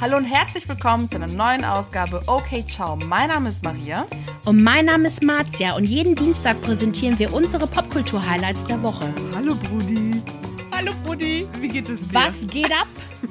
Hallo und herzlich willkommen zu einer neuen Ausgabe Okay Ciao. Mein Name ist Maria. Und mein Name ist Marzia und jeden Dienstag präsentieren wir unsere Popkultur-Highlights der Woche. Hallo Brudi. Hallo Brudi. Wie geht es dir? Was geht ab?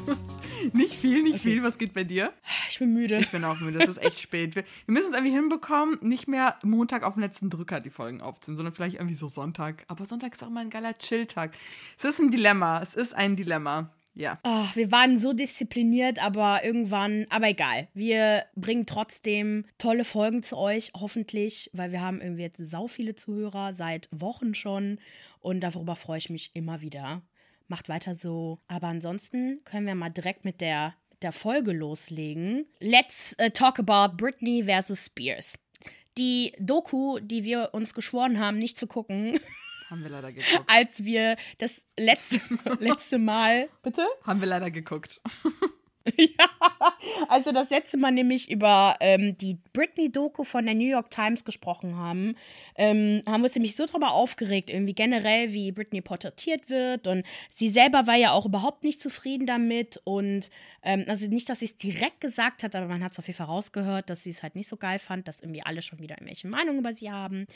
nicht viel, nicht okay. viel. Was geht bei dir? Ich bin müde. Ich bin auch müde. Es ist echt spät. Wir, wir müssen es irgendwie hinbekommen, nicht mehr Montag auf den letzten Drücker die Folgen aufzunehmen, sondern vielleicht irgendwie so Sonntag. Aber Sonntag ist auch mal ein geiler Chill-Tag. Es ist ein Dilemma. Es ist ein Dilemma. Ja. Oh, wir waren so diszipliniert, aber irgendwann, aber egal. Wir bringen trotzdem tolle Folgen zu euch, hoffentlich, weil wir haben irgendwie jetzt sau viele Zuhörer seit Wochen schon und darüber freue ich mich immer wieder. Macht weiter so. Aber ansonsten können wir mal direkt mit der, der Folge loslegen. Let's uh, talk about Britney versus Spears. Die Doku, die wir uns geschworen haben, nicht zu gucken. Haben wir leider geguckt. Als wir das letzte, letzte Mal. Bitte? Haben wir leider geguckt. also das letzte Mal nämlich über ähm, die Britney-Doku von der New York Times gesprochen haben, ähm, haben wir uns nämlich so darüber aufgeregt, irgendwie generell, wie Britney porträtiert wird. Und sie selber war ja auch überhaupt nicht zufrieden damit. Und ähm, also nicht, dass sie es direkt gesagt hat, aber man hat es auf jeden Fall rausgehört, dass sie es halt nicht so geil fand, dass irgendwie alle schon wieder irgendwelche Meinungen über sie haben.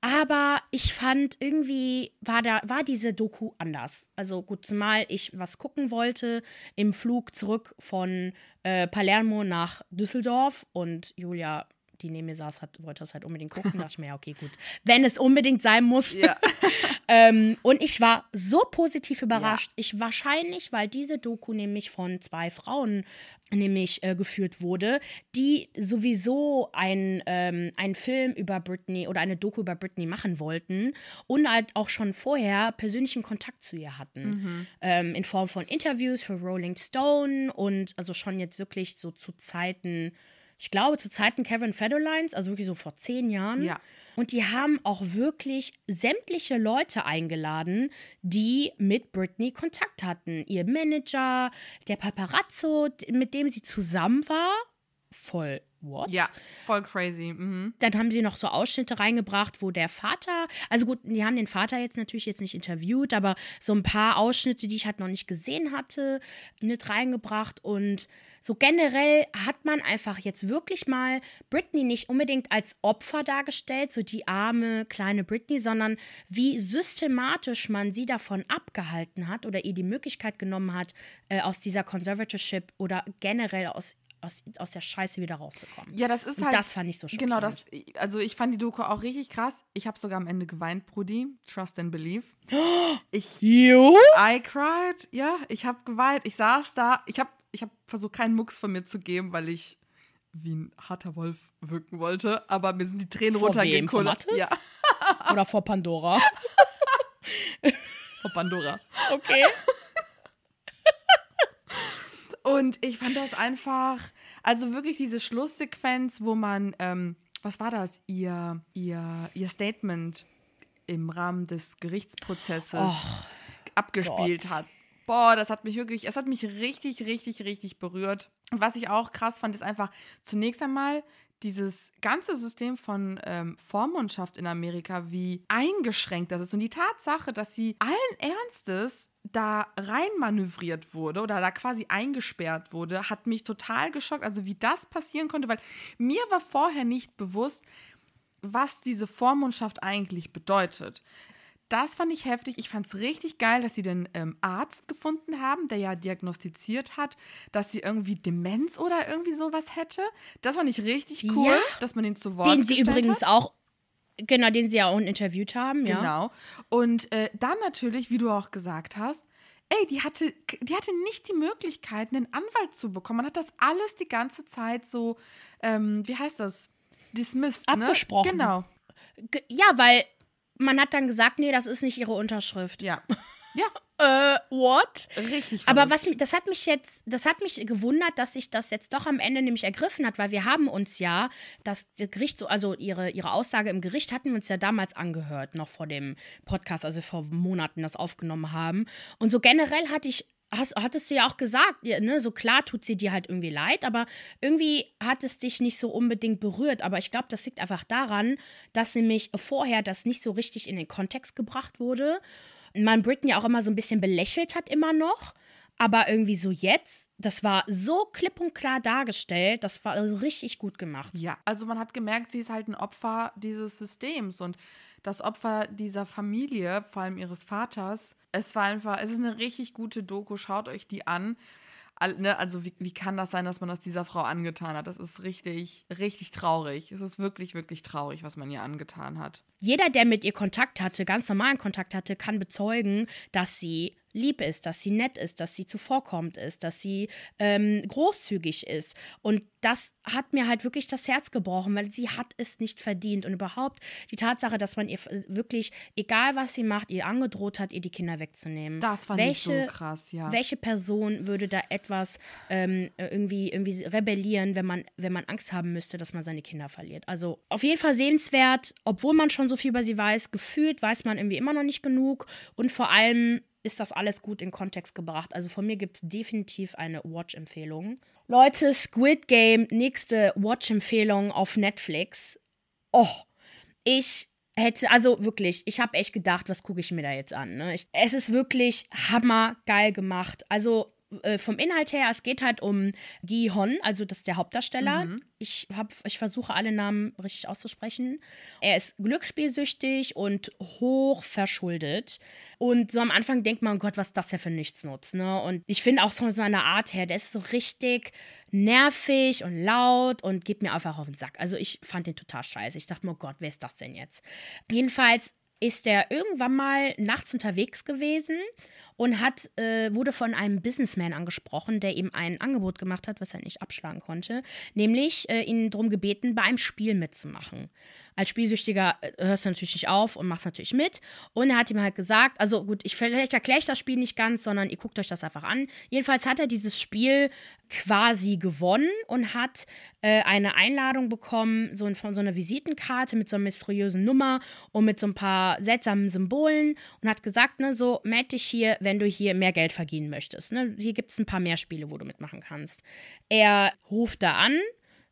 Aber ich fand irgendwie war da war diese Doku anders. Also gut, zumal ich was gucken wollte im Flug zurück von äh, Palermo nach Düsseldorf und Julia die neben mir saß, hat, wollte das halt unbedingt gucken. Da dachte ich mir, ja, okay, gut. Wenn es unbedingt sein muss. Ja. ähm, und ich war so positiv überrascht. Ja. Ich wahrscheinlich, weil diese Doku nämlich von zwei Frauen nämlich äh, geführt wurde, die sowieso ein, ähm, einen Film über Britney oder eine Doku über Britney machen wollten und halt auch schon vorher persönlichen Kontakt zu ihr hatten. Mhm. Ähm, in Form von Interviews für Rolling Stone und also schon jetzt wirklich so zu Zeiten ich glaube, zu Zeiten Kevin Federlines, also wirklich so vor zehn Jahren. Ja. Und die haben auch wirklich sämtliche Leute eingeladen, die mit Britney Kontakt hatten. Ihr Manager, der Paparazzo, mit dem sie zusammen war. Voll what? Ja, voll crazy. Mhm. Dann haben sie noch so Ausschnitte reingebracht, wo der Vater, also gut, die haben den Vater jetzt natürlich jetzt nicht interviewt, aber so ein paar Ausschnitte, die ich halt noch nicht gesehen hatte, mit reingebracht und so generell hat man einfach jetzt wirklich mal Britney nicht unbedingt als Opfer dargestellt, so die arme kleine Britney, sondern wie systematisch man sie davon abgehalten hat oder ihr die Möglichkeit genommen hat, äh, aus dieser Conservatorship oder generell aus aus, aus der Scheiße wieder rauszukommen. Ja, das ist und halt. Das fand ich so schön. Genau, das. Also, ich fand die Doku auch richtig krass. Ich habe sogar am Ende geweint, Brudi. Trust and Believe. Ich. You? I cried. Ja, ich habe geweint. Ich saß da. Ich habe ich hab versucht, keinen Mucks von mir zu geben, weil ich wie ein harter Wolf wirken wollte. Aber mir sind die Tränen vor runtergekullert. Ja. Oder vor Pandora? vor Pandora. Okay. Und ich fand das einfach, also wirklich diese Schlusssequenz, wo man, ähm, was war das, ihr, ihr, ihr Statement im Rahmen des Gerichtsprozesses oh, abgespielt Gott. hat. Boah, das hat mich wirklich, es hat mich richtig, richtig, richtig berührt. Und was ich auch krass fand, ist einfach zunächst einmal dieses ganze System von ähm, Vormundschaft in Amerika, wie eingeschränkt das ist. Und die Tatsache, dass sie allen Ernstes da reinmanövriert wurde oder da quasi eingesperrt wurde, hat mich total geschockt. Also wie das passieren konnte, weil mir war vorher nicht bewusst, was diese Vormundschaft eigentlich bedeutet das fand ich heftig. Ich fand es richtig geil, dass sie den ähm, Arzt gefunden haben, der ja diagnostiziert hat, dass sie irgendwie Demenz oder irgendwie sowas hätte. Das fand ich richtig cool, ja, dass man ihn zu Wort Den sie übrigens hat. auch Genau, den sie ja auch interviewt haben, ja. Genau. Und äh, dann natürlich, wie du auch gesagt hast, ey, die hatte, die hatte nicht die Möglichkeit, einen Anwalt zu bekommen. Man hat das alles die ganze Zeit so, ähm, wie heißt das? Dismissed, ne? Abgesprochen. Ne? Genau. Ja, weil man hat dann gesagt, nee, das ist nicht ihre Unterschrift. Ja. Ja. äh, what? Richtig. Aber was das hat mich jetzt, das hat mich gewundert, dass sich das jetzt doch am Ende nämlich ergriffen hat, weil wir haben uns ja das Gericht so, also ihre, ihre Aussage im Gericht hatten wir uns ja damals angehört, noch vor dem Podcast, also vor Monaten das aufgenommen haben. Und so generell hatte ich hast, hattest du ja auch gesagt, ne, so klar tut sie dir halt irgendwie leid, aber irgendwie hat es dich nicht so unbedingt berührt. Aber ich glaube, das liegt einfach daran, dass nämlich vorher das nicht so richtig in den Kontext gebracht wurde. Man Britney auch immer so ein bisschen belächelt hat, immer noch. Aber irgendwie so jetzt, das war so klipp und klar dargestellt, das war also richtig gut gemacht. Ja, also man hat gemerkt, sie ist halt ein Opfer dieses Systems und das Opfer dieser Familie, vor allem ihres Vaters. Es war einfach, es ist eine richtig gute Doku, schaut euch die an. Ne, also wie, wie kann das sein, dass man das dieser Frau angetan hat? Das ist richtig, richtig traurig. Es ist wirklich, wirklich traurig, was man ihr angetan hat. Jeder, der mit ihr Kontakt hatte, ganz normalen Kontakt hatte, kann bezeugen, dass sie lieb ist, dass sie nett ist, dass sie zuvorkommt ist, dass sie ähm, großzügig ist. Und das hat mir halt wirklich das Herz gebrochen, weil sie hat es nicht verdient. Und überhaupt die Tatsache, dass man ihr wirklich, egal was sie macht, ihr angedroht hat, ihr die Kinder wegzunehmen. Das fand welche, ich so krass, ja. Welche Person würde da etwas ähm, irgendwie, irgendwie rebellieren, wenn man, wenn man Angst haben müsste, dass man seine Kinder verliert? Also auf jeden Fall sehenswert, obwohl man schon so viel über sie weiß, gefühlt weiß man irgendwie immer noch nicht genug. Und vor allem ist das alles gut in Kontext gebracht. Also von mir gibt es definitiv eine Watch-Empfehlung. Leute, Squid Game, nächste Watch-Empfehlung auf Netflix. Oh, ich hätte, also wirklich, ich habe echt gedacht, was gucke ich mir da jetzt an. Ne? Ich, es ist wirklich hammergeil gemacht. Also äh, vom Inhalt her, es geht halt um Gi Hon, also das ist der Hauptdarsteller. Mhm. Ich, hab, ich versuche alle Namen richtig auszusprechen. Er ist glücksspielsüchtig und hoch verschuldet. Und so am Anfang denkt man, oh Gott, was ist das ja für Nichtsnutz, ne? Und ich finde auch von seiner Art her, der ist so richtig nervig und laut und geht mir einfach auf den Sack. Also ich fand den total scheiße. Ich dachte mir, oh Gott, wer ist das denn jetzt? Jedenfalls ist er irgendwann mal nachts unterwegs gewesen und hat, äh, wurde von einem Businessman angesprochen, der ihm ein Angebot gemacht hat, was er nicht abschlagen konnte, nämlich äh, ihn darum gebeten, bei einem Spiel mitzumachen als Spielsüchtiger äh, hörst du natürlich nicht auf und machst natürlich mit. Und er hat ihm halt gesagt, also gut, ich vielleicht erkläre ich das Spiel nicht ganz, sondern ihr guckt euch das einfach an. Jedenfalls hat er dieses Spiel quasi gewonnen und hat äh, eine Einladung bekommen, so von so einer Visitenkarte mit so einer mysteriösen Nummer und mit so ein paar seltsamen Symbolen und hat gesagt, ne, so melde dich hier, wenn du hier mehr Geld verdienen möchtest. Ne? Hier gibt es ein paar mehr Spiele, wo du mitmachen kannst. Er ruft da an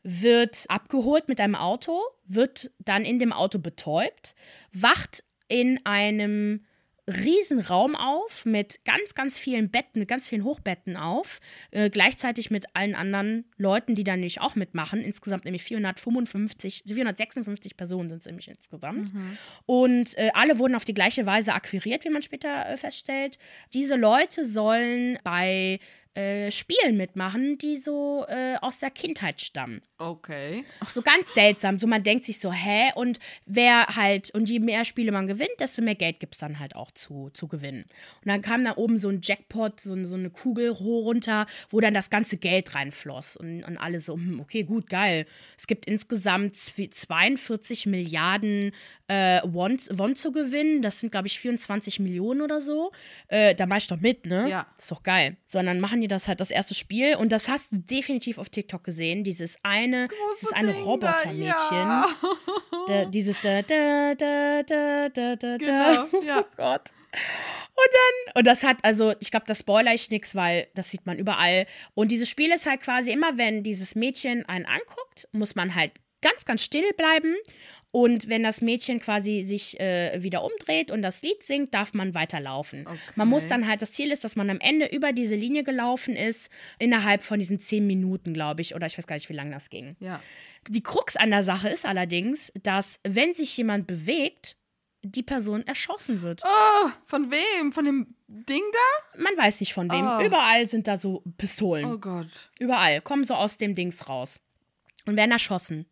wird abgeholt mit einem Auto, wird dann in dem Auto betäubt, wacht in einem Riesenraum auf mit ganz, ganz vielen Betten, mit ganz vielen Hochbetten auf, äh, gleichzeitig mit allen anderen Leuten, die da nämlich auch mitmachen. Insgesamt nämlich 455, 456 Personen sind es nämlich insgesamt. Mhm. Und äh, alle wurden auf die gleiche Weise akquiriert, wie man später äh, feststellt. Diese Leute sollen bei äh, Spielen mitmachen, die so äh, aus der Kindheit stammen. Okay. So ganz seltsam. So man denkt sich so, hä? Und wer halt, und je mehr Spiele man gewinnt, desto mehr Geld gibt es dann halt auch zu, zu gewinnen. Und dann kam da oben so ein Jackpot, so, so eine Kugel runter, wo dann das ganze Geld reinfloss. Und, und alle so, hm, okay, gut, geil. Es gibt insgesamt 42 Milliarden äh, Won, Won zu gewinnen. Das sind, glaube ich, 24 Millionen oder so. Äh, da mach ich doch mit, ne? Ja. ist doch geil. Sondern machen die das halt das erste Spiel und das hast du definitiv auf TikTok gesehen. Dieses eine, dieses eine Robotermädchen. Ja. Da, dieses da, da, da, da, da, da, genau, ja. Oh Gott. Und dann, und das hat, also, ich glaube, das spoiler ich nichts, weil das sieht man überall. Und dieses Spiel ist halt quasi immer, wenn dieses Mädchen einen anguckt, muss man halt ganz, ganz still bleiben. Und wenn das Mädchen quasi sich äh, wieder umdreht und das Lied singt, darf man weiterlaufen. Okay. Man muss dann halt, das Ziel ist, dass man am Ende über diese Linie gelaufen ist, innerhalb von diesen zehn Minuten, glaube ich, oder ich weiß gar nicht, wie lange das ging. Ja. Die Krux an der Sache ist allerdings, dass wenn sich jemand bewegt, die Person erschossen wird. Oh, von wem? Von dem Ding da? Man weiß nicht von wem. Oh. Überall sind da so Pistolen. Oh Gott. Überall. Kommen so aus dem Dings raus. Und werden erschossen.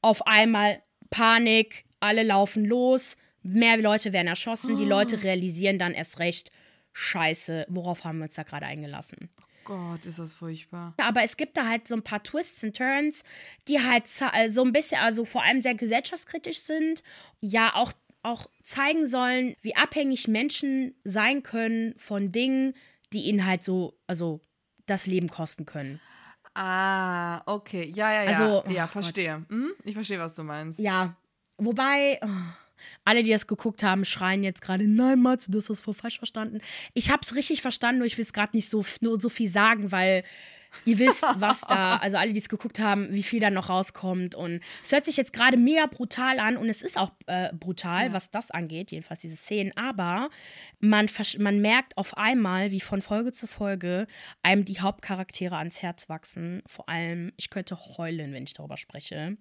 Auf einmal Panik, alle laufen los, mehr Leute werden erschossen, oh. die Leute ah. realisieren dann erst recht, scheiße, worauf haben wir uns da gerade eingelassen? Gott, ist das furchtbar. Aber es gibt da halt so ein paar Twists und Turns, die halt äh, so ein bisschen, also vor allem sehr gesellschaftskritisch sind. Ja, auch, auch zeigen sollen, wie abhängig Menschen sein können von Dingen, die ihnen halt so, also das Leben kosten können. Ah, okay. Ja, ja, ja. Also, ja, oh verstehe. Hm? Ich verstehe, was du meinst. Ja. Wobei, oh, Alle, die das geguckt haben, schreien jetzt gerade, nein, Matze, du hast das voll falsch verstanden. Ich habe es richtig verstanden, nur ich will es gerade nicht so, nur so viel sagen, weil ihr wisst, was da, also alle, die es geguckt haben, wie viel da noch rauskommt. Und es hört sich jetzt gerade mega brutal an und es ist auch äh, brutal, ja. was das angeht, jedenfalls diese Szenen. Aber man, man merkt auf einmal, wie von Folge zu Folge einem die Hauptcharaktere ans Herz wachsen. Vor allem, ich könnte heulen, wenn ich darüber spreche.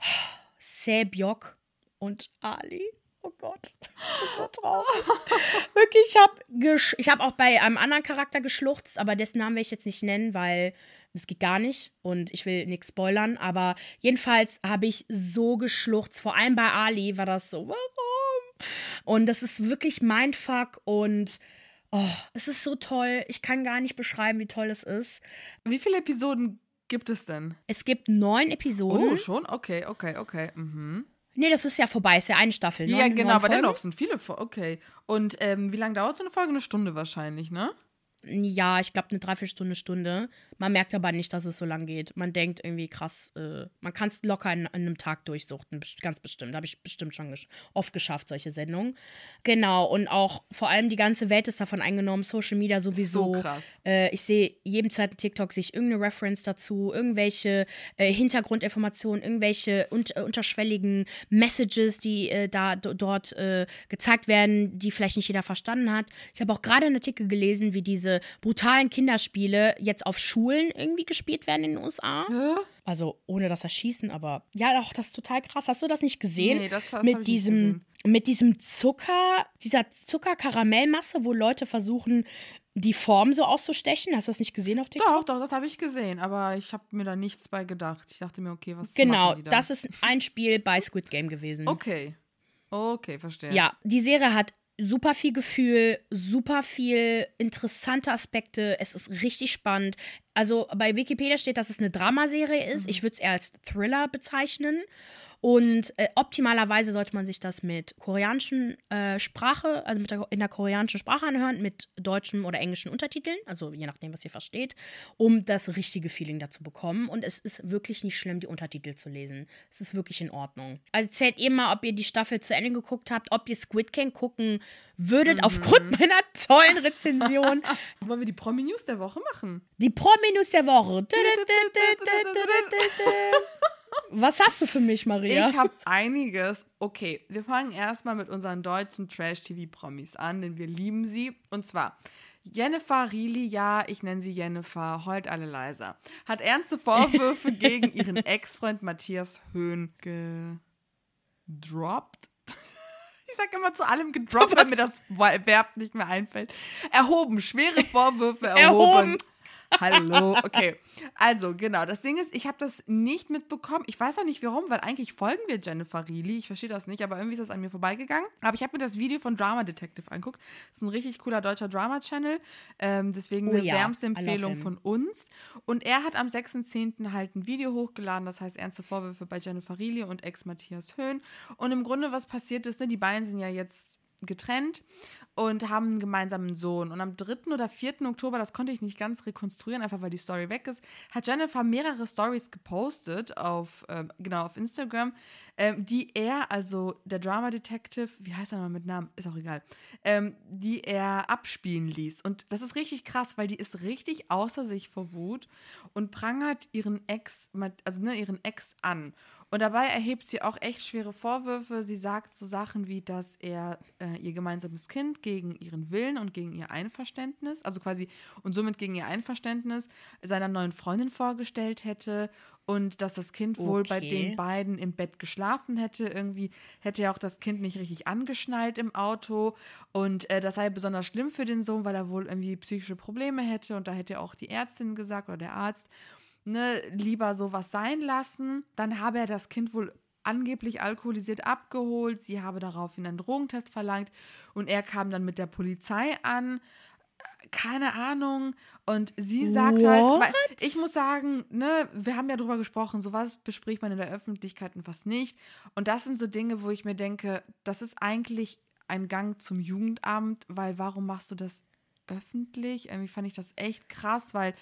Sebyok und Ali. Oh Gott, ich bin so traurig. Wirklich, ich habe ich hab auch bei einem anderen Charakter geschluchzt, aber dessen Namen will ich jetzt nicht nennen, weil das geht gar nicht und ich will nichts spoilern. Aber jedenfalls habe ich so geschluchzt. Vor allem bei Ali war das so, warum? Und das ist wirklich mein Fuck und oh, es ist so toll. Ich kann gar nicht beschreiben, wie toll es ist. Wie viele Episoden gibt es denn? Es gibt neun Episoden. Oh, schon? Okay, okay, okay. Mhm. Nee, das ist ja vorbei, ist ja eine Staffel. Ja, genau, aber dennoch sind viele. Okay. Und ähm, wie lange dauert so eine Folge? Eine Stunde wahrscheinlich, ne? Ja, ich glaube eine Dreiviertelstunde, Stunde. Man merkt aber nicht, dass es so lang geht. Man denkt irgendwie krass, äh, man kann es locker in, einem Tag durchsuchten, ganz bestimmt. Habe ich bestimmt schon gesch oft geschafft, solche Sendungen. Genau, und auch vor allem die ganze Welt ist davon eingenommen, Social Media sowieso. So krass. Äh, ich sehe jedem zweiten TikTok sich irgendeine Reference dazu, irgendwelche äh, Hintergrundinformationen, irgendwelche un unterschwelligen Messages, die äh, da dort äh, gezeigt werden, die vielleicht nicht jeder verstanden hat. Ich habe auch gerade einen Artikel gelesen, wie diese brutalen Kinderspiele jetzt auf Schulen irgendwie gespielt werden in den USA. Hä? Also ohne das Erschießen, aber ja, auch das ist total krass. Hast du das nicht gesehen? Nee, das, das mit diesem mit diesem Zucker, dieser Zuckerkaramellmasse, wo Leute versuchen, die Form so auszustechen. Hast du das nicht gesehen auf TikTok? Doch, doch, das habe ich gesehen, aber ich habe mir da nichts bei gedacht. Ich dachte mir, okay, was Genau, da? das ist ein Spiel bei Squid Game gewesen. Okay. Okay, verstehe. Ja, die Serie hat super viel Gefühl, super viel interessante Aspekte. Es ist richtig spannend. Also bei Wikipedia steht, dass es eine Dramaserie ist. Mhm. Ich würde es eher als Thriller bezeichnen. Und äh, optimalerweise sollte man sich das mit koreanischen äh, Sprache, also mit der, in der koreanischen Sprache anhören, mit deutschen oder englischen Untertiteln, also je nachdem, was ihr versteht, um das richtige Feeling dazu bekommen. Und es ist wirklich nicht schlimm, die Untertitel zu lesen. Es ist wirklich in Ordnung. Also erzählt ihr mal, ob ihr die Staffel zu Ende geguckt habt, ob ihr Squid Game gucken würdet, mhm. aufgrund meiner tollen Rezension. Wollen wir die Promi-News der Woche machen? Die Promi-News der Woche. Was hast du für mich, Maria? Ich habe einiges. Okay, wir fangen erstmal mit unseren deutschen Trash-TV-Promis an, denn wir lieben sie. Und zwar Jennifer Rieli, ja, ich nenne sie Jennifer, heult alle leiser, hat ernste Vorwürfe gegen ihren Ex-Freund Matthias Höhn gedroppt. Ich sag immer zu allem gedroppt, weil mir das Verb nicht mehr einfällt. Erhoben, schwere Vorwürfe erhoben. erhoben. Hallo, okay. Also, genau, das Ding ist, ich habe das nicht mitbekommen. Ich weiß auch nicht warum, weil eigentlich folgen wir Jennifer Reilly. Ich verstehe das nicht, aber irgendwie ist das an mir vorbeigegangen. Aber ich habe mir das Video von Drama Detective angeguckt. Das ist ein richtig cooler deutscher Drama-Channel. Ähm, deswegen oh, eine ja. wärmste Empfehlung von uns. Und er hat am 6.10. halt ein Video hochgeladen, das heißt Ernste Vorwürfe bei Jennifer Reilly und Ex-Matthias Höhn. Und im Grunde, was passiert ist, ne, die beiden sind ja jetzt getrennt und haben einen gemeinsamen Sohn. Und am 3. oder 4. Oktober, das konnte ich nicht ganz rekonstruieren, einfach weil die Story weg ist, hat Jennifer mehrere Stories gepostet auf, äh, genau, auf Instagram, äh, die er, also der Drama Detective, wie heißt er nochmal mit Namen, ist auch egal, ähm, die er abspielen ließ. Und das ist richtig krass, weil die ist richtig außer sich vor Wut und prangert ihren Ex, also ne, ihren Ex an. Und dabei erhebt sie auch echt schwere Vorwürfe. Sie sagt so Sachen wie, dass er äh, ihr gemeinsames Kind gegen ihren Willen und gegen ihr Einverständnis, also quasi und somit gegen ihr Einverständnis seiner neuen Freundin vorgestellt hätte und dass das Kind wohl okay. bei den beiden im Bett geschlafen hätte. Irgendwie hätte er auch das Kind nicht richtig angeschnallt im Auto und äh, das sei besonders schlimm für den Sohn, weil er wohl irgendwie psychische Probleme hätte und da hätte auch die Ärztin gesagt oder der Arzt ne, lieber sowas sein lassen. Dann habe er das Kind wohl angeblich alkoholisiert abgeholt. Sie habe daraufhin einen Drogentest verlangt und er kam dann mit der Polizei an. Keine Ahnung. Und sie sagt halt, What? halt, ich muss sagen, ne, wir haben ja drüber gesprochen, sowas bespricht man in der Öffentlichkeit und was nicht. Und das sind so Dinge, wo ich mir denke, das ist eigentlich ein Gang zum Jugendamt, weil warum machst du das öffentlich? Irgendwie fand ich das echt krass, weil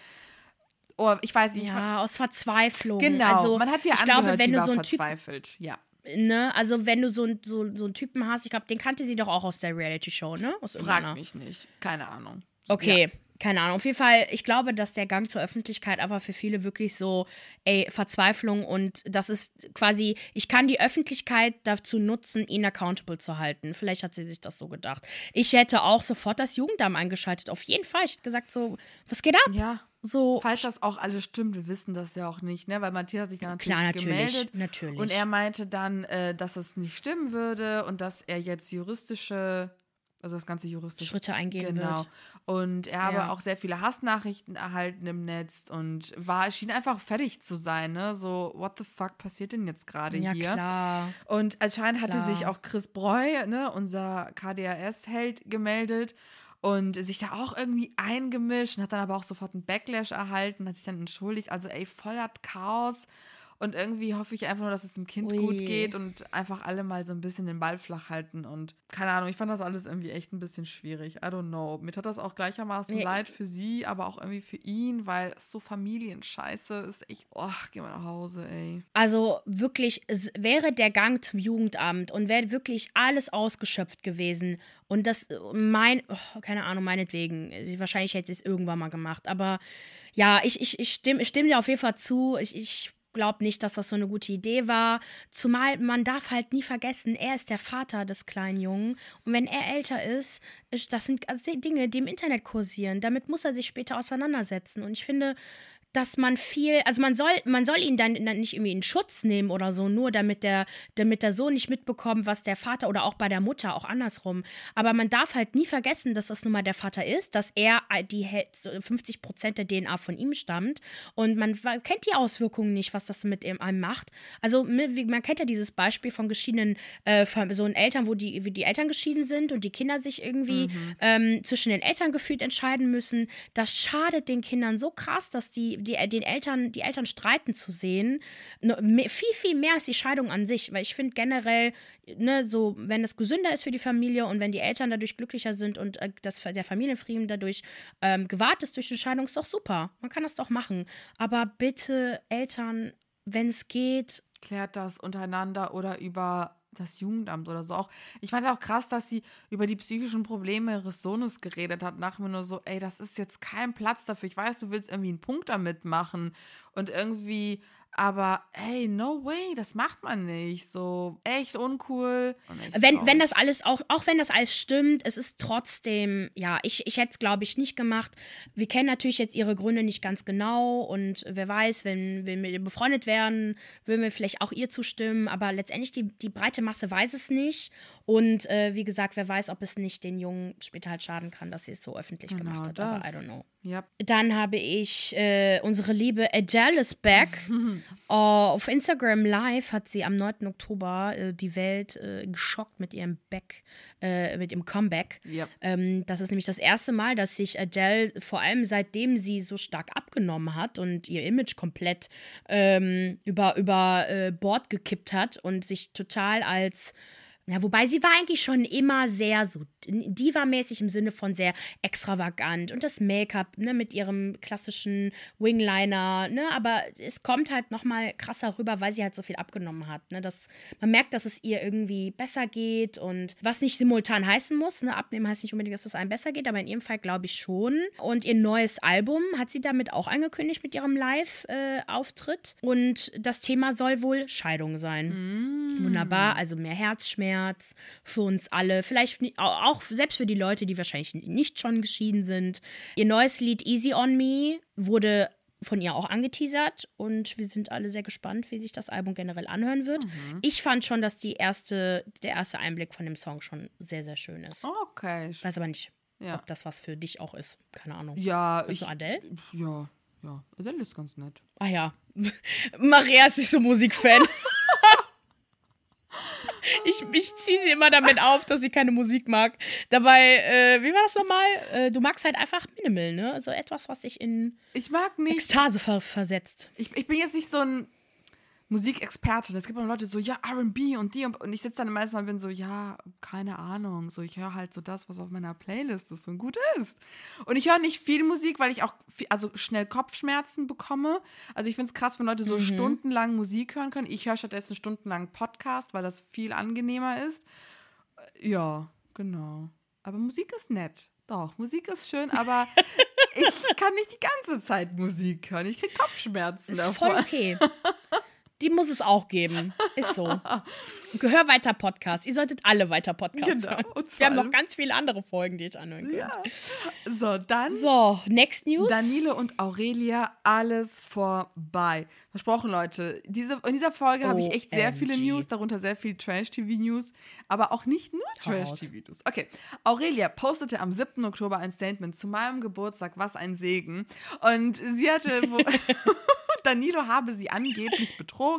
Oh, ich weiß nicht. Ja, aus Verzweiflung. Genau. Also, man hat ja ich glaube, wenn du so ein verzweifelt. Typ, ja. Ne? Also, wenn du so, so, so einen Typen hast, ich glaube, den kannte sie doch auch aus der Reality-Show, ne? Aus Frag mich nicht. Keine Ahnung. Okay. Ja keine Ahnung. Auf jeden Fall, ich glaube, dass der Gang zur Öffentlichkeit einfach für viele wirklich so, ey, Verzweiflung und das ist quasi, ich kann die Öffentlichkeit dazu nutzen, ihn accountable zu halten. Vielleicht hat sie sich das so gedacht. Ich hätte auch sofort das Jugendamt eingeschaltet. Auf jeden Fall. Ich hätte gesagt, so, was geht ab? Ja. So. Falls das auch alles stimmt, wir wissen das ja auch nicht, ne? Weil Matthias sich ja natürlich, Klar, natürlich gemeldet. Natürlich. Und er meinte dann, äh, dass es nicht stimmen würde und dass er jetzt juristische also das ganze juristische Schritte eingehen genau. wird. Und er habe auch sehr viele Hassnachrichten erhalten im Netz und war schien einfach fertig zu sein, ne? So what the fuck passiert denn jetzt gerade ja, hier? Klar. Und anscheinend hatte klar. sich auch Chris Breu, ne, unser KDRS-Held gemeldet und sich da auch irgendwie eingemischt und hat dann aber auch sofort einen Backlash erhalten, hat sich dann entschuldigt. Also ey, voller Chaos. Und irgendwie hoffe ich einfach nur, dass es dem Kind Ui. gut geht und einfach alle mal so ein bisschen den Ball flach halten. Und keine Ahnung, ich fand das alles irgendwie echt ein bisschen schwierig. I don't know. Mir tat das auch gleichermaßen ja. leid für sie, aber auch irgendwie für ihn, weil es so Familienscheiße ist. Echt, oh, geh mal nach Hause, ey. Also wirklich, es wäre der Gang zum Jugendamt und wäre wirklich alles ausgeschöpft gewesen. Und das, mein, oh, keine Ahnung, meinetwegen. Wahrscheinlich hätte sie es irgendwann mal gemacht. Aber ja, ich, ich, ich stimme ich stimm dir auf jeden Fall zu. Ich, ich glaube nicht, dass das so eine gute Idee war. Zumal man darf halt nie vergessen, er ist der Vater des kleinen Jungen. Und wenn er älter ist, ist das sind Dinge, die im Internet kursieren. Damit muss er sich später auseinandersetzen. Und ich finde, dass man viel, also man soll, man soll ihn dann, dann nicht irgendwie in Schutz nehmen oder so, nur damit der, damit der Sohn nicht mitbekommt, was der Vater oder auch bei der Mutter, auch andersrum. Aber man darf halt nie vergessen, dass das nun mal der Vater ist, dass er die 50 Prozent der DNA von ihm stammt und man kennt die Auswirkungen nicht, was das mit einem macht. Also man kennt ja dieses Beispiel von geschiedenen äh, so Eltern, wo die, wie die Eltern geschieden sind und die Kinder sich irgendwie mhm. ähm, zwischen den Eltern gefühlt entscheiden müssen. Das schadet den Kindern so krass, dass die die, den Eltern, die Eltern streiten zu sehen, viel, viel mehr als die Scheidung an sich. Weil ich finde generell, ne, so, wenn es gesünder ist für die Familie und wenn die Eltern dadurch glücklicher sind und äh, das, der Familienfrieden dadurch ähm, gewahrt ist durch die Scheidung, ist doch super. Man kann das doch machen. Aber bitte, Eltern, wenn es geht. Klärt das untereinander oder über das Jugendamt oder so auch. Ich fand es auch krass, dass sie über die psychischen Probleme ihres Sohnes geredet hat. Nach mir nur so, ey, das ist jetzt kein Platz dafür. Ich weiß, du willst irgendwie einen Punkt damit machen und irgendwie aber ey, no way, das macht man nicht. So echt uncool. Echt wenn, wenn das alles auch, auch wenn das alles stimmt, es ist trotzdem, ja, ich, ich hätte es, glaube ich, nicht gemacht. Wir kennen natürlich jetzt ihre Gründe nicht ganz genau und wer weiß, wenn, wenn wir befreundet wären, würden wir vielleicht auch ihr zustimmen, aber letztendlich die, die breite Masse weiß es nicht. Und äh, wie gesagt, wer weiß, ob es nicht den Jungen später halt schaden kann, dass sie es so öffentlich genau gemacht hat. Das. Aber I don't know. Yep. Dann habe ich äh, unsere liebe Adele is back. uh, auf Instagram Live hat sie am 9. Oktober äh, die Welt äh, geschockt mit ihrem Back, äh, mit ihrem Comeback. Yep. Ähm, das ist nämlich das erste Mal, dass sich Adele, vor allem seitdem sie so stark abgenommen hat und ihr Image komplett ähm, über, über äh, Bord gekippt hat und sich total als ja, wobei sie war eigentlich schon immer sehr so diva-mäßig im Sinne von sehr extravagant und das Make-up ne, mit ihrem klassischen Wingliner, ne, aber es kommt halt noch mal krasser rüber, weil sie halt so viel abgenommen hat, ne, dass man merkt, dass es ihr irgendwie besser geht und was nicht simultan heißen muss, ne, abnehmen heißt nicht unbedingt, dass es einem besser geht, aber in ihrem Fall glaube ich schon und ihr neues Album hat sie damit auch angekündigt mit ihrem Live-Auftritt und das Thema soll wohl Scheidung sein. Mm. Wunderbar, also mehr Herzschmerz für uns alle, vielleicht auch selbst für die Leute, die wahrscheinlich nicht schon geschieden sind. Ihr neues Lied Easy on Me wurde von ihr auch angeteasert und wir sind alle sehr gespannt, wie sich das Album generell anhören wird. Mhm. Ich fand schon, dass die erste, der erste Einblick von dem Song schon sehr, sehr schön ist. Okay. Ich weiß aber nicht, ja. ob das was für dich auch ist. Keine Ahnung. Ja. Bist ich, Adele? Ja, ja. Adele ist ganz nett. Ah ja. Maria ist nicht so Musikfan. ich, ich ziehe sie immer damit auf, dass sie keine Musik mag. Dabei, äh, wie war das nochmal? Äh, du magst halt einfach Minimal, ne? Also etwas, was dich in ich mag nicht, Ekstase ver versetzt. Ich, ich bin jetzt nicht so ein Musikexpertin. Es gibt auch Leute so, ja, RB und die und, und ich sitze dann meistens und bin so, ja, keine Ahnung. So, ich höre halt so das, was auf meiner Playlist ist und gut ist. Und ich höre nicht viel Musik, weil ich auch viel, also schnell Kopfschmerzen bekomme. Also ich finde es krass, wenn Leute so stundenlang Musik hören können. Ich höre stattdessen stundenlang Podcast, weil das viel angenehmer ist. Ja, genau. Aber Musik ist nett. Doch, Musik ist schön, aber ich kann nicht die ganze Zeit Musik hören. Ich kriege Kopfschmerzen Ist davon. voll okay. Die muss es auch geben. Ist so. Gehör weiter Podcast. Ihr solltet alle weiter Podcast Genau, Wir haben noch ganz viele andere Folgen, die ich anhören kann. Ja. So, dann So, next news. Danilo und Aurelia, alles vorbei. Versprochen, Leute. Diese, in dieser Folge habe ich echt sehr viele. News, darunter sehr viel Trash-TV-News, aber auch nicht nur. Trash-TV-News. Okay, Aurelia postete am 7. Oktober ein Statement zu meinem Geburtstag, was ein Segen. Und sie hatte, Danilo habe sie angeblich betrogen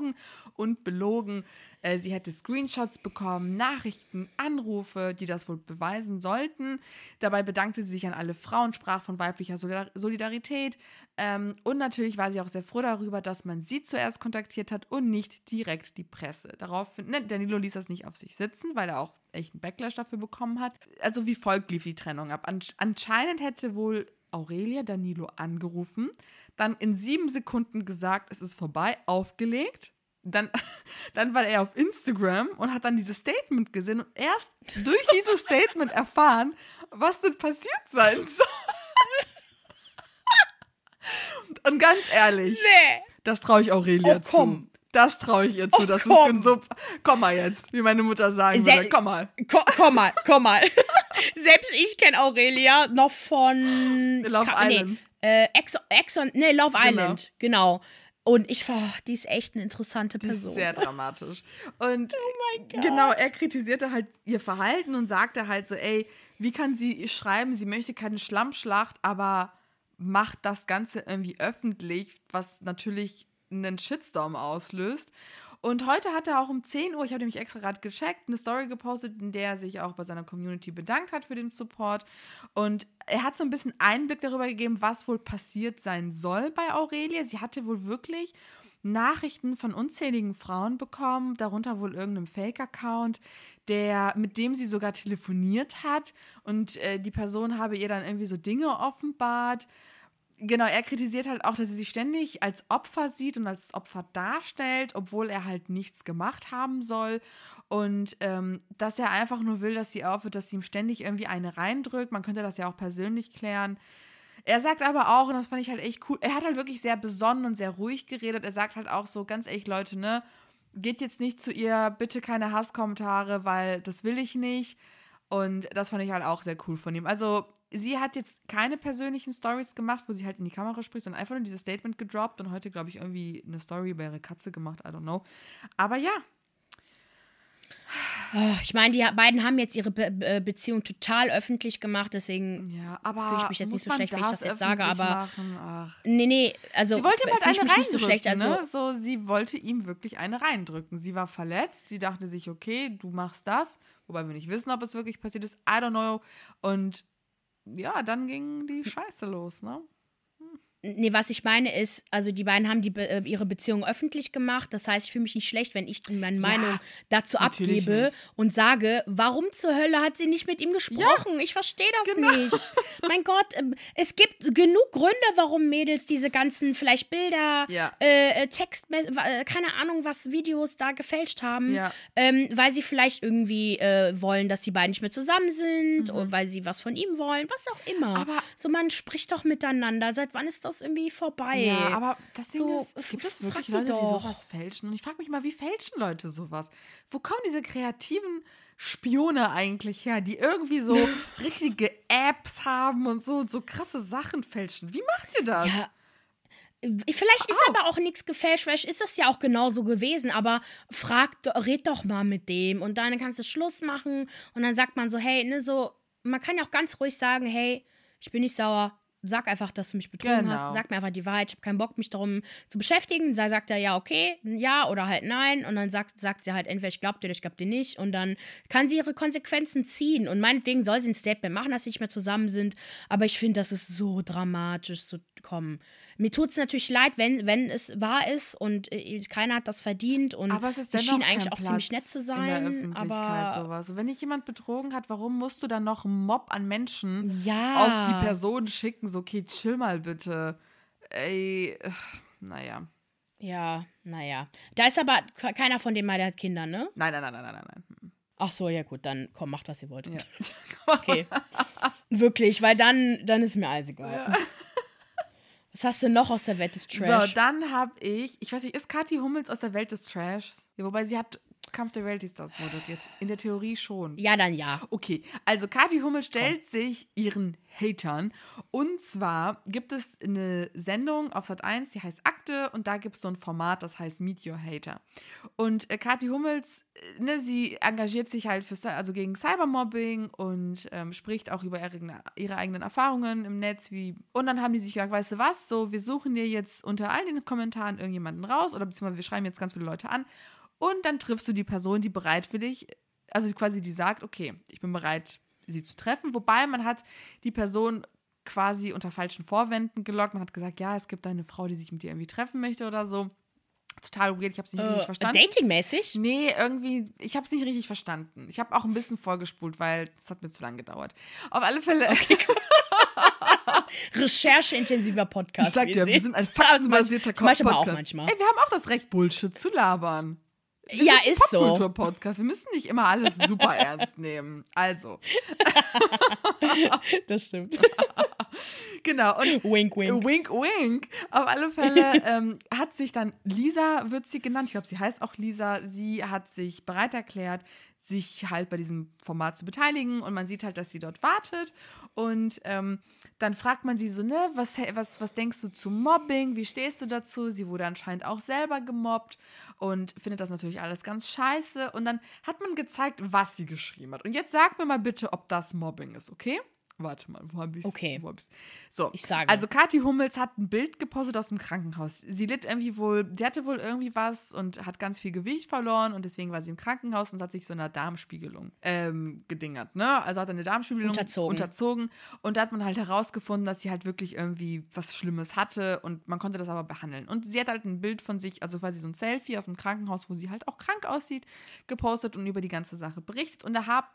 und belogen. Äh, Sie hätte Screenshots bekommen, Nachrichten, Anrufe, die das wohl beweisen sollten. Dabei bedankte sie sich an alle Frauen, sprach von weiblicher Solidar- Solidarität. Ähm, und natürlich war sie auch sehr froh darüber, dass man sie zuerst kontaktiert hat und nicht direkt die Presse. Daraufhin, ne, Danilo ließ das nicht auf sich sitzen, weil er auch echt einen Backlash dafür bekommen hat. Also wie folgt lief die Trennung ab. An anscheinend hätte wohl Aurelia Danilo angerufen, dann in sieben Sekunden gesagt, es ist vorbei, aufgelegt. Dann, dann war er auf Instagram und hat dann dieses Statement gesehen und erst durch dieses Statement erfahren, was denn passiert sein soll. Und ganz ehrlich, nee. das traue ich Aurelia Oh, komm. zu. Das traue ich ihr zu. Oh, das komm. ist so. Komm mal jetzt, wie meine Mutter sagen würde. Komm mal. Ko komm mal, komm mal. Selbst ich kenne Aurelia noch von Love Ka- Island. Nee, äh, Ex, Ex nee, Love Genau. Island, genau. Und ich war, die ist echt eine interessante Person. sehr dramatisch. Und Oh mein Gott. genau, er kritisierte halt ihr Verhalten und sagte halt so, ey, wie kann sie schreiben, sie möchte keine Schlammschlacht, aber macht das Ganze irgendwie öffentlich, was natürlich einen Shitstorm auslöst. Und heute hat er auch um 10 Uhr, ich habe nämlich extra gerade gecheckt, eine Story gepostet, in der er sich auch bei seiner Community bedankt hat für den Support. Und er hat so ein bisschen Einblick darüber gegeben, was wohl passiert sein soll bei Aurelia. Sie hatte wohl wirklich Nachrichten von unzähligen Frauen bekommen, darunter wohl irgendeinem Fake-Account, der, mit dem sie sogar telefoniert hat. Und äh, die Person habe ihr dann irgendwie so Dinge offenbart. Genau, er kritisiert halt auch, dass sie sich ständig als Opfer sieht und als Opfer darstellt, obwohl er halt nichts gemacht haben soll. Und ähm, dass er einfach nur will, dass sie aufhört, dass sie ihm ständig irgendwie eine reindrückt. Man könnte das ja auch persönlich klären. Er sagt aber auch, und das fand ich halt echt cool, er hat halt wirklich sehr besonnen und sehr ruhig geredet. Er sagt halt auch so, ganz ehrlich, Leute, ne, geht jetzt nicht zu ihr, bitte keine Hasskommentare, weil das will ich nicht. Und das fand ich halt auch sehr cool von ihm. Also, sie hat jetzt keine persönlichen Stories gemacht, wo sie halt in die Kamera spricht, sondern einfach nur dieses Statement gedroppt und heute, glaube ich, irgendwie eine Story über ihre Katze gemacht. I don't know. Aber ja, Oh, ich meine, die beiden haben jetzt ihre Be Be Beziehung total öffentlich gemacht, deswegen. ja, aber. Fühle ich mich jetzt nicht so schlecht, wenn ich das jetzt sage, aber-. Nee, nee, also. Sie wollte ihm halt eine nicht so reindrücken, schlecht. Also, ne? So, sie wollte ihm wirklich eine reindrücken. Sie war verletzt, sie dachte sich, okay, du machst das, wobei wir nicht wissen, ob es wirklich passiert ist. I don't know. Und ja, dann ging die Scheiße los, ne? Nee, was ich meine ist, also die beiden haben die, Be- äh, ihre Beziehung öffentlich gemacht. Das heißt, ich fühle mich nicht schlecht, wenn ich meine Meinung dazu natürlich abgebe nicht. und sage, warum zur Hölle hat sie nicht mit ihm gesprochen? Ich verstehe das Genau. nicht. mein Gott, ähm, es gibt genug Gründe, warum Mädels diese ganzen vielleicht Bilder, Ja. äh, äh, Text, äh, keine Ahnung, was Videos da gefälscht haben, Ja. ähm, weil sie vielleicht irgendwie äh, wollen, dass die beiden nicht mehr zusammen sind oder weil sie was von ihm wollen, was auch immer. Mhm. Aber- so, man spricht doch miteinander. Seit wann ist das irgendwie vorbei? Ja, aber das Ding So, ist, gibt es wirklich die Leute, die doch. sowas fälschen? Und ich frage mich mal, wie fälschen Leute sowas? Wo kommen diese kreativen Spione eigentlich her, die irgendwie so richtige Apps haben und so, und so krasse Sachen fälschen? Wie macht ihr das? Ja, Vielleicht ist aber auch nichts gefälscht, vielleicht ist das ja auch genauso gewesen, aber frag, red doch mal mit dem und dann kannst du Schluss machen und dann sagt man so, hey, ne, so, man kann ja auch ganz ruhig sagen, hey, ich bin nicht sauer, sag einfach, dass du mich betrogen Genau. hast. Sag mir einfach die Wahrheit. Ich habe keinen Bock, mich darum zu beschäftigen. Da sagt er ja, okay, ja oder halt nein. Und dann sagt, sagt sie halt entweder ich glaub dir oder ich glaub dir nicht. Und dann kann sie ihre Konsequenzen ziehen. Und meinetwegen soll sie ein Statement machen, dass sie nicht mehr zusammen sind. Aber ich finde, das ist so dramatisch zu kommen. Mir tut es natürlich leid, wenn, wenn es wahr ist und äh, keiner hat das verdient. Und Aber es ist dennoch schien eigentlich auch ziemlich nett zu in der sein. Öffentlichkeit Aber sowas. Wenn dich jemand betrogen hat, warum musst du dann noch einen Mob an Menschen ja. auf die Person schicken? So, okay, chill mal bitte. Ey, äh, naja. Ja, naja. Da ist aber keiner von denen mal, der hat Kinder, ne? Nein, nein, nein, nein, nein, nein. Ach so, ja gut, dann komm, macht, was ihr wollt. Ja. Okay. Wirklich, weil dann, dann ist mir alles egal. Was hast du noch aus der Welt des Trash? So, dann habe ich, ich weiß nicht, ist Kathi Hummels aus der Welt des Trashs? Ja, wobei sie hat Kampf der Reality Stars moderiert. In der Theorie schon. ja, dann ja. Okay, also Kathi Hummel stellt sich ihren Hatern. Und zwar gibt es eine Sendung auf Sat 1, die heißt Akte, und da gibt es so ein Format, das heißt Meet Your Hater. Und äh, Kathi Hummels, äh, ne, sie engagiert sich halt für, also gegen Cybermobbing und ähm, spricht auch über ihre, ihre eigenen Erfahrungen im Netz. Wie, und dann haben die sich gedacht, weißt du was, so, wir suchen dir jetzt unter all den Kommentaren irgendjemanden raus oder beziehungsweise wir schreiben jetzt ganz viele Leute an. Und dann triffst du die Person, die bereit für dich, also quasi die sagt, okay, ich bin bereit, sie zu treffen. Wobei man hat die Person quasi unter falschen Vorwänden gelockt. Man hat gesagt, ja, es gibt eine Frau, die sich mit dir irgendwie treffen möchte oder so. Total weird, ich habe es nicht richtig Äh, verstanden. Datingmäßig? Nee, irgendwie, ich habe es nicht richtig verstanden. Ich habe auch ein bisschen vorgespult, weil es hat mir zu lange gedauert. Auf alle Fälle, Rechercheintensiver Podcast. ich sag dir, wir sind ein faktenbasierter ich aber auch Podcast. manchmal. Ey, wir haben auch das Recht, Bullshit zu labern. Wir Ja, ist so. Popkultur-Podcast. Wir müssen nicht immer alles super ernst nehmen. Also, Das stimmt. genau. Und wink, wink. Wink, wink. Auf alle Fälle ähm, hat sich dann Lisa, wird sie genannt, ich glaube, sie heißt auch Lisa, sie hat sich bereit erklärt, sich halt bei diesem Format zu beteiligen und man sieht halt, dass sie dort wartet und ähm, dann fragt man sie so, ne, was, was, was denkst du zu Mobbing, wie stehst du dazu? Sie wurde anscheinend auch selber gemobbt und findet das natürlich alles ganz scheiße und dann hat man gezeigt, was sie geschrieben hat. Und jetzt sag mir mal bitte, ob das Mobbing ist, okay? Warte mal, wo hab ich's? Okay. Wo hab ich's? So, Ich sage. Also Kathi Hummels hat ein Bild gepostet aus dem Krankenhaus. Sie litt irgendwie wohl, sie hatte wohl irgendwie was und hat ganz viel Gewicht verloren und deswegen war sie im Krankenhaus und hat sich so einer Darmspiegelung ähm, gedingert, ne? Also hat eine Darmspiegelung Unterzogen. unterzogen und da hat man halt herausgefunden, dass sie halt wirklich irgendwie was Schlimmes hatte und man konnte das aber behandeln. Und sie hat halt ein Bild von sich, also quasi so ein Selfie aus dem Krankenhaus, wo sie halt auch krank aussieht, gepostet und über die ganze Sache berichtet und da hat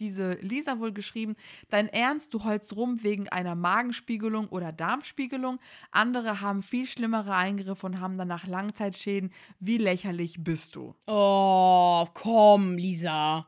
diese Lisa wohl geschrieben, dein Ernst, du heulst rum wegen einer Magenspiegelung oder Darmspiegelung. Andere haben viel schlimmere Eingriffe und haben danach Langzeitschäden. Wie lächerlich bist du? Oh, komm, Lisa.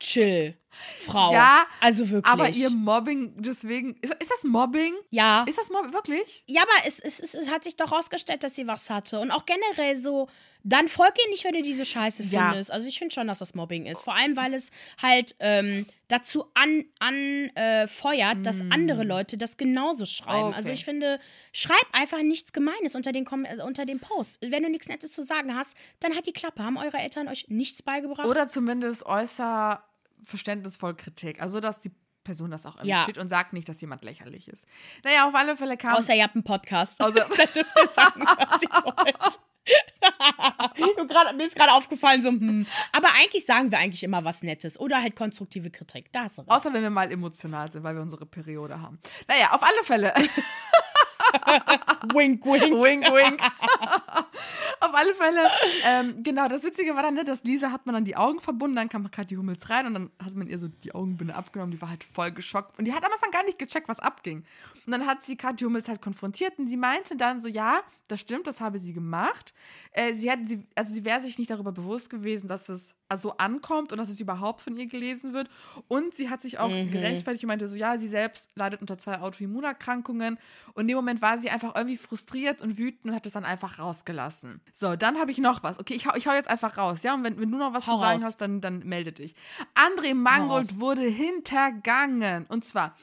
Chill. Frau. Ja, also wirklich. Aber ihr Mobbing, deswegen, ist, ist das Mobbing? Ja. Ist das Mobbing, wirklich? Ja, aber es, es, es, es hat sich doch rausgestellt, dass sie was hatte. Und auch generell so, dann folg ihr nicht, wenn du diese Scheiße Ja. findest. Also ich finde schon, dass das Mobbing ist. Vor allem, weil es halt ähm, dazu an, an, äh, feuert, dass andere Leute das genauso schreiben. Okay. Also ich finde, schreib einfach nichts Gemeines unter den, Kom äh, unter den Post. Wenn du nichts Nettes zu sagen hast, dann hat die Klappe. Haben eure Eltern euch nichts beigebracht? Oder zumindest äußer verständnisvoll Kritik. Also, dass die Person das auch Ja. steht und sagt nicht, dass jemand lächerlich ist. Naja, auf alle Fälle kam. Außer ihr habt einen Podcast. Außer- da dürft ihr sagen, was ihr wollt. Grad, mir ist gerade aufgefallen, so, hm. Aber eigentlich sagen wir eigentlich immer was Nettes. Oder halt konstruktive Kritik. Da hast du recht. Außer wenn wir mal emotional sind, weil wir unsere Periode haben. Naja, auf alle Fälle. Wink, wink. wink, wink. Auf alle Fälle. Ähm, genau, das Witzige war dann, ne, dass Lisa hat man dann die Augen verbunden, dann kam Kathi Hummels rein und dann hat man ihr so die Augenbinde abgenommen. Die war halt voll geschockt. Und die hat am Anfang gar nicht gecheckt, was abging. Und dann hat sie Kathi Hummels halt konfrontiert und sie meinte dann so, ja, das stimmt, das habe sie gemacht. Äh, sie hat, sie, also sie wäre sich nicht darüber bewusst gewesen, dass es so ankommt und dass es überhaupt von ihr gelesen wird. Und sie hat sich auch gerechtfertigt und meinte so, ja, sie selbst leidet unter zwei Autoimmunerkrankungen. Und in dem Moment war sie einfach irgendwie frustriert und wütend und hat es dann einfach rausgelassen. So, dann habe ich noch was. Okay, ich hau, ich hau jetzt einfach raus, ja? Und wenn, wenn du noch was Hau zu sagen raus. hast, dann, dann melde dich. André Mangold wurde hintergangen. Und zwar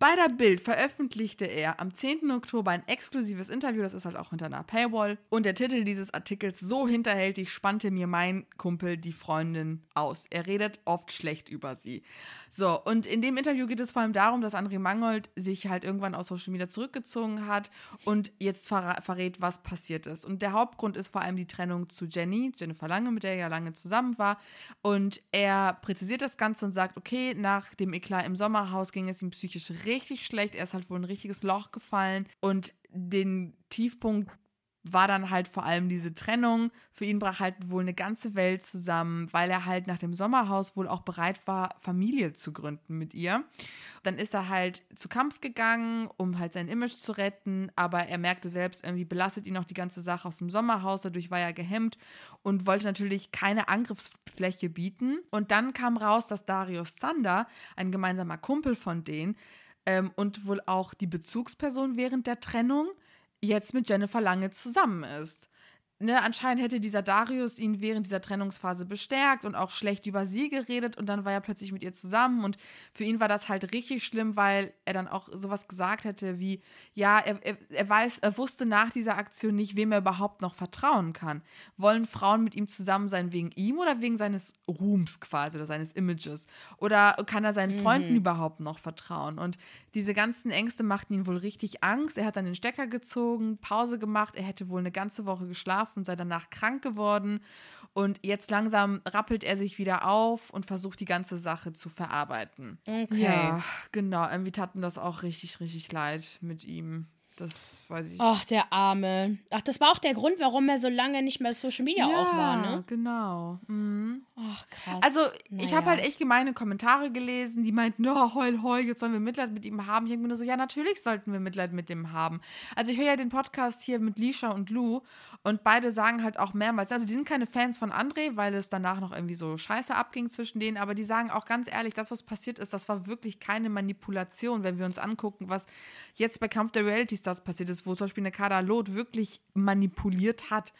Bei der Bild veröffentlichte er am 10. Oktober ein exklusives Interview, das ist halt auch hinter einer Paywall. Und der Titel dieses Artikels, so hinterhältig spannte mir mein Kumpel die Freundin aus. Er redet oft schlecht über sie. So, und in dem Interview geht es vor allem darum, dass André Mangold sich halt irgendwann aus Social Media zurückgezogen hat und jetzt verra verrät, was passiert ist. Und der Hauptgrund ist vor allem die Trennung zu Jenny, Jennifer Lange, mit der er ja lange zusammen war. Und er präzisiert das Ganze und sagt, okay, nach dem Eklat im Sommerhaus ging es ihm psychisch richtig schlecht. Er ist halt wohl ein richtiges Loch gefallen und den Tiefpunkt war dann halt vor allem diese Trennung. Für ihn brach halt wohl eine ganze Welt zusammen, weil er halt nach dem Sommerhaus wohl auch bereit war, Familie zu gründen mit ihr. Dann ist er halt zu Kampf gegangen, um halt sein Image zu retten, aber er merkte selbst, irgendwie belastet ihn auch die ganze Sache aus dem Sommerhaus, dadurch war er gehemmt und wollte natürlich keine Angriffsfläche bieten. Und dann kam raus, dass Darius Zander, ein gemeinsamer Kumpel von denen, ähm, und wohl auch die Bezugsperson während der Trennung, jetzt mit Jennifer Lange zusammen ist ne, anscheinend hätte dieser Darius ihn während dieser Trennungsphase bestärkt und auch schlecht über sie geredet und dann war er plötzlich mit ihr zusammen und für ihn war das halt richtig schlimm, weil er dann auch sowas gesagt hätte wie, ja, er, er, er weiß, er wusste nach dieser Aktion nicht, wem er überhaupt noch vertrauen kann. Wollen Frauen mit ihm zusammen sein wegen ihm oder wegen seines Ruhms quasi oder seines Images? Oder kann er seinen Freunden mhm. überhaupt noch vertrauen? Und diese ganzen Ängste machten ihn wohl richtig Angst. Er hat dann den Stecker gezogen, Pause gemacht, er hätte wohl eine ganze Woche geschlafen geschlafen, sei danach krank geworden und jetzt langsam rappelt er sich wieder auf und versucht die ganze Sache zu verarbeiten. Okay. Ja, genau. Irgendwie tat mir das auch richtig, richtig leid mit ihm. Das weiß ich. Ach, der Arme. Ach, das war auch der Grund, warum er so lange nicht mehr Social Media ja, auch war, ne? genau. Mhm. Ach, krass. Also, naja. ich habe halt echt gemeine Kommentare gelesen, die meinten, oh, heul, heul, jetzt sollen wir Mitleid mit ihm haben. Ich denke mir nur so, ja, natürlich sollten wir Mitleid mit dem haben. Also, ich höre ja den Podcast hier mit Lisha und Lou und beide sagen halt auch mehrmals, also, die sind keine Fans von André, weil es danach noch irgendwie so scheiße abging zwischen denen, aber die sagen auch ganz ehrlich, das, was passiert ist, das war wirklich keine Manipulation, wenn wir uns angucken, was jetzt bei Kampf der Reality Stars passiert ist, wo zum Beispiel eine Kader Lot wirklich manipuliert hat.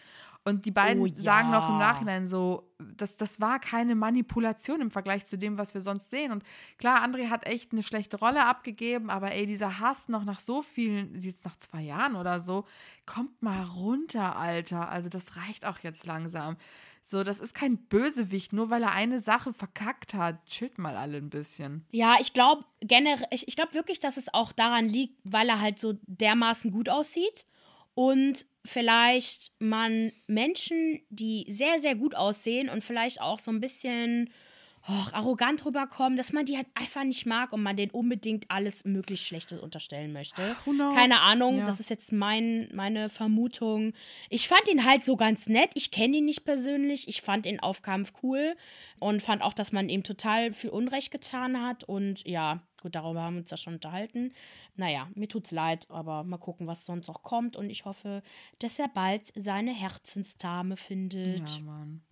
Und die beiden oh, ja. sagen noch im Nachhinein so, das, das war keine Manipulation im Vergleich zu dem, was wir sonst sehen. Und klar, André hat echt eine schlechte Rolle abgegeben, aber ey, dieser Hass noch nach so vielen, jetzt nach zwei Jahren oder so, kommt mal runter, Alter. Also das reicht auch jetzt langsam. So, das ist kein Bösewicht, nur weil er eine Sache verkackt hat. Chillt mal alle ein bisschen. Ja, ich glaube generell, ich, ich glaube wirklich, dass es auch daran liegt, weil er halt so dermaßen gut aussieht und vielleicht man Menschen, die sehr, sehr gut aussehen und vielleicht auch so ein bisschen oh, arrogant rüberkommen, dass man die halt einfach nicht mag und man denen unbedingt alles möglichst Schlechtes unterstellen möchte. Keine Ahnung, ja. das ist jetzt mein, meine Vermutung. Ich fand ihn halt so ganz nett. Ich kenne ihn nicht persönlich. Ich fand ihn auf Kampf cool und fand auch, dass man ihm total viel Unrecht getan hat. Und ja, gut, darüber haben wir uns ja schon unterhalten. Naja, mir tut's leid, aber mal gucken, was sonst noch kommt. Und ich hoffe, dass er bald seine Herzensdame findet. Ja, Mann.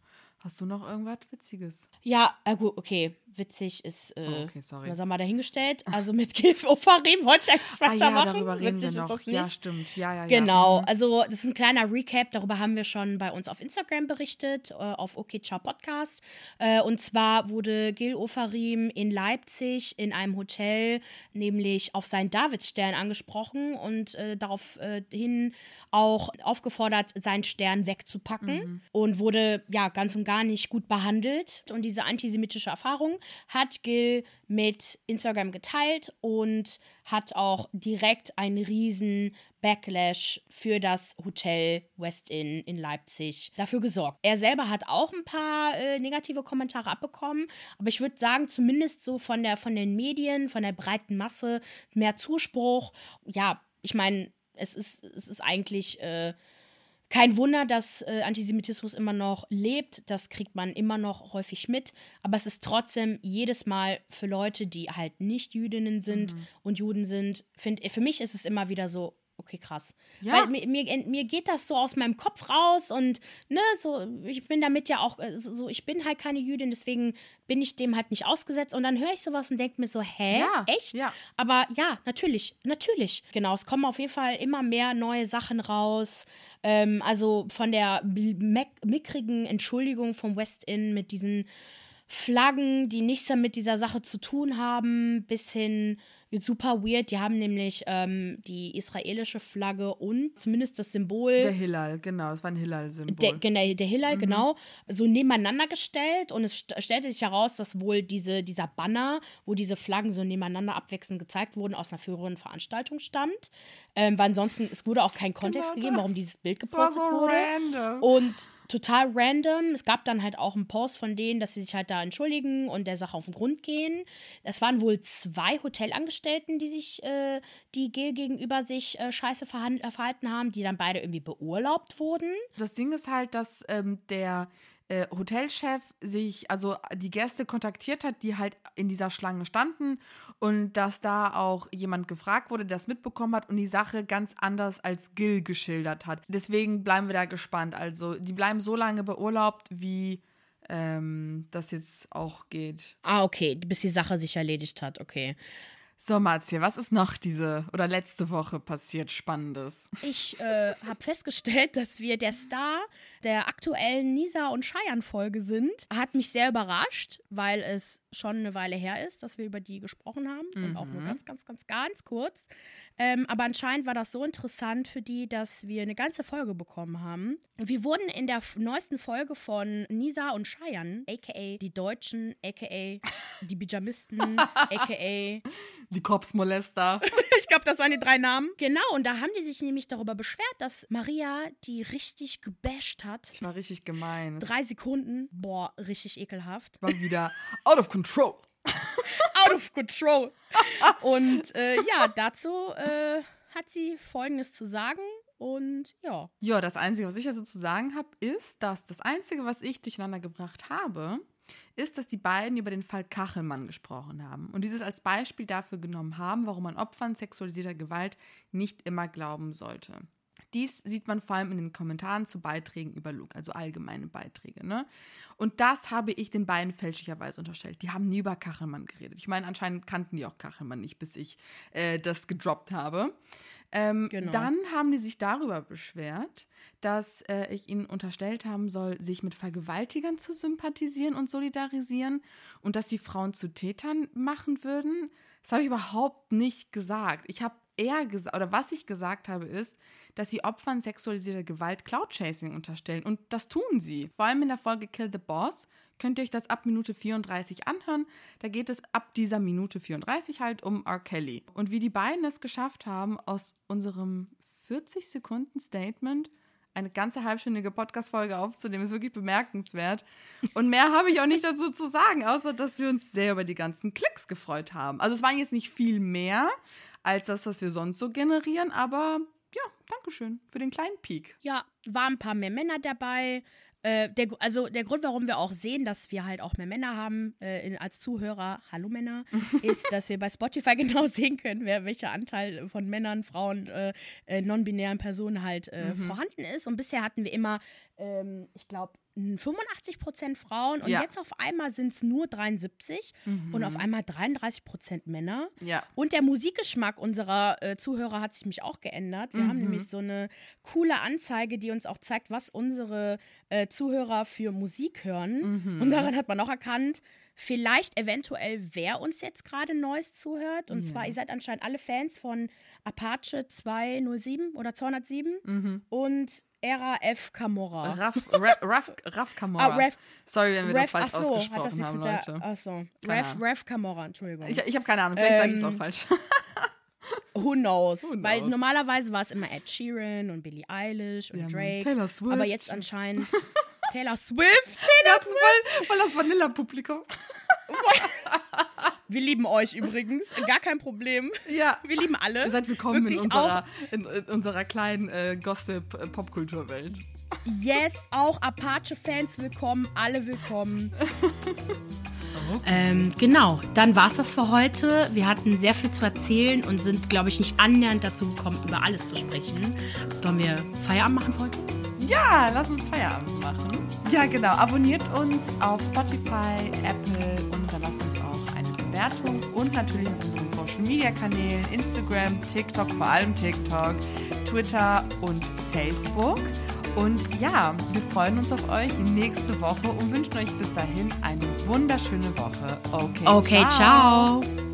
Hast du noch irgendwas Witziges? Ja, äh, gut, okay witzig ist, äh, oh, okay, sorry. sagen wir dahingestellt. Also mit Gilf Ofarim wollte ich eigentlich ah, ja, darüber reden witzig wir noch. Ja, stimmt. Ja, ja, genau. Ja. Mhm. Also das ist ein kleiner Recap. Darüber haben wir schon bei uns auf Instagram berichtet, äh, auf OK Ciao Podcast. Äh, und zwar wurde Gil Ofarim in Leipzig in einem Hotel nämlich auf seinen Davidstern angesprochen und äh, daraufhin auch aufgefordert, seinen Stern wegzupacken mhm. und wurde ja ganz und gar nicht gut behandelt. Und diese antisemitische Erfahrung hat Gil mit Instagram geteilt und hat auch direkt einen riesen Backlash für das Hotel West Inn in Leipzig dafür gesorgt. Er selber hat auch ein paar äh, negative Kommentare abbekommen, aber ich würde sagen, zumindest so von der von den Medien, von der breiten Masse mehr Zuspruch. Ja, ich meine, es ist, es ist eigentlich äh, kein Wunder, dass äh, Antisemitismus immer noch lebt. Das kriegt man immer noch häufig mit. Aber es ist trotzdem jedes Mal für Leute, die halt nicht Jüdinnen sind mhm. und Juden sind, find, für mich ist es immer wieder so, okay, krass. Ja. Weil mir, mir, mir geht das so aus meinem Kopf raus und ne, so, ich bin damit ja auch äh, so, ich bin halt keine Jüdin, deswegen bin ich dem halt nicht ausgesetzt. Und dann höre ich sowas und denke mir so, hä? Ja, echt? Ja. Aber ja, natürlich, natürlich. Genau, es kommen auf jeden Fall immer mehr neue Sachen raus. Ähm, also von der mickrigen Entschuldigung vom West Inn mit diesen Flaggen, die nichts damit dieser Sache zu tun haben, bis hin super weird. Die haben nämlich ähm, die israelische Flagge und zumindest das Symbol. Der Hillel, genau, das war ein Hillel-Symbol. Der, genau, der Hillel, mhm. genau, so nebeneinander gestellt und es st stellte sich heraus, dass wohl diese, dieser Banner, wo diese Flaggen so nebeneinander abwechselnd gezeigt wurden, aus einer früheren Veranstaltung stammt. Ähm, weil ansonsten, es wurde auch kein Kontext genau gegeben, warum dieses Bild gepostet so wurde. Random. Und total random. Es gab dann halt auch einen Post von denen, dass sie sich halt da entschuldigen und der Sache auf den Grund gehen. Es waren wohl zwei Hotelangestellten, die sich, äh, die Gel gegenüber sich äh, scheiße verhalten haben, die dann beide irgendwie beurlaubt wurden. Das Ding ist halt, dass ähm, der äh, Hotelchef sich, also die Gäste kontaktiert hat, die halt in dieser Schlange standen und dass da auch jemand gefragt wurde, der das mitbekommen hat und die Sache ganz anders als Gil geschildert hat. Deswegen bleiben wir da gespannt. Also die bleiben so lange beurlaubt, wie ähm, das jetzt auch geht. Ah, okay, bis die Sache sich erledigt hat, okay. So, Marzia, was ist noch diese oder letzte Woche passiert Spannendes? Ich äh, habe festgestellt, dass wir der Star der aktuellen Nisa und Cheyenne-Folge sind. Hat mich sehr überrascht, weil es schon eine Weile her ist, dass wir über die gesprochen haben. Mhm. Und auch nur mhm. ganz, ganz, ganz, ganz kurz. Ähm, aber anscheinend war das so interessant für die, dass wir eine ganze Folge bekommen haben. Wir wurden in der neuesten Folge von Nisa und Cheyenne, aka die Deutschen, aka die Bijamisten, aka die Kopfsmolester. ich glaube, das waren die drei Namen. Genau, und da haben die sich nämlich darüber beschwert, dass Maria die richtig gebasht hat. Ich war richtig gemein. Drei Sekunden, boah, richtig ekelhaft. War wieder out of control. out of control. Und äh, ja, dazu äh, hat sie Folgendes zu sagen. Und ja. Ja, das Einzige, was ich dazu zu sagen habe, ist, dass das Einzige, was ich durcheinander gebracht habe, ist, dass die beiden über den Fall Kachelmann gesprochen haben und dieses als Beispiel dafür genommen haben, warum man Opfern sexualisierter Gewalt nicht immer glauben sollte. Dies sieht man vor allem in den Kommentaren zu Beiträgen über Luke, also allgemeine Beiträge. Ne? Und das habe ich den beiden fälschlicherweise unterstellt. Die haben nie über Kachelmann geredet. Ich meine, anscheinend kannten die auch Kachelmann nicht, bis ich äh, das gedroppt habe. Ähm, genau. Dann haben die sich darüber beschwert, dass äh, ich ihnen unterstellt haben soll, sich mit Vergewaltigern zu sympathisieren und solidarisieren und dass sie Frauen zu Tätern machen würden. Das habe ich überhaupt nicht gesagt. Ich habe eher gesagt, oder was ich gesagt habe, ist, dass sie Opfern sexualisierter Gewalt Cloud-Chasing unterstellen. Und das tun sie. Vor allem in der Folge Kill the Boss könnt ihr euch das ab Minute 34 anhören. Da geht es ab dieser Minute 34 halt um R. Kelly. Und wie die beiden es geschafft haben, aus unserem 40 Sekunden Statement eine ganze halbstündige Podcast-Folge aufzunehmen, ist wirklich bemerkenswert. Und mehr habe ich auch nicht dazu zu sagen, außer dass wir uns sehr über die ganzen Klicks gefreut haben. Also es waren jetzt nicht viel mehr als das, was wir sonst so generieren, aber ja, Dankeschön für den kleinen Peak. Ja, waren ein paar mehr Männer dabei. Äh, der, also der Grund, warum wir auch sehen, dass wir halt auch mehr Männer haben äh, in, als Zuhörer, hallo Männer, ist, dass wir bei Spotify genau sehen können, wer welcher Anteil von Männern, Frauen, äh, äh non-binären Personen halt äh, mhm. vorhanden ist. Und bisher hatten wir immer, ähm, ich glaube, 85 Prozent Frauen und ja. jetzt auf einmal sind es nur 73 mhm. und auf einmal 33 Prozent Männer. Ja. Und der Musikgeschmack unserer äh, Zuhörer hat sich nämlich auch geändert. Wir mhm. haben nämlich so eine coole Anzeige, die uns auch zeigt, was unsere äh, Zuhörer für Musik hören. Mhm. Und daran hat man auch erkannt, vielleicht eventuell, wer uns jetzt gerade Neues zuhört. Und ja. zwar, ihr seid anscheinend alle Fans von Apache 207 oder 207 mhm. und Era F. Camorra. Raff, Raff, Raff, Raff Camorra. Ah, Ref, Sorry, wenn wir Ref, das falsch achso, ausgesprochen haben, Leute. Achso, Ref, Ref Camorra, Entschuldigung. Ich, ich habe keine Ahnung, vielleicht ähm, sage ich es auch falsch. Who knows? Who knows? Weil normalerweise war es immer Ed Sheeran und Billie Eilish und ja, Drake. Taylor Swift. Aber jetzt anscheinend Taylor Swift. Taylor Swift. Voll, voll das Vanilla-Publikum. Wir lieben euch übrigens. Gar kein Problem. Ja. Wir lieben alle. Ihr seid willkommen in unserer, in, in unserer, kleinen äh, Gossip-Popkulturwelt. Yes, auch Apache-Fans willkommen, alle willkommen. Okay. Ähm, genau, dann war es das für heute. Wir hatten sehr viel zu erzählen und sind, glaube ich, nicht annähernd dazu gekommen, über alles zu sprechen. Sollen wir Feierabend machen für heute? Ja, lass uns Feierabend machen. Ja, genau. Abonniert uns auf Spotify, Apple und hinterlasst uns auch eine Bewertung und natürlich auf unseren Social Media Kanälen, Instagram, TikTok, vor allem TikTok, Twitter und Facebook. Und ja, wir freuen uns auf euch nächste Woche und wünschen euch bis dahin eine wunderschöne Woche. Okay, okay ciao. ciao.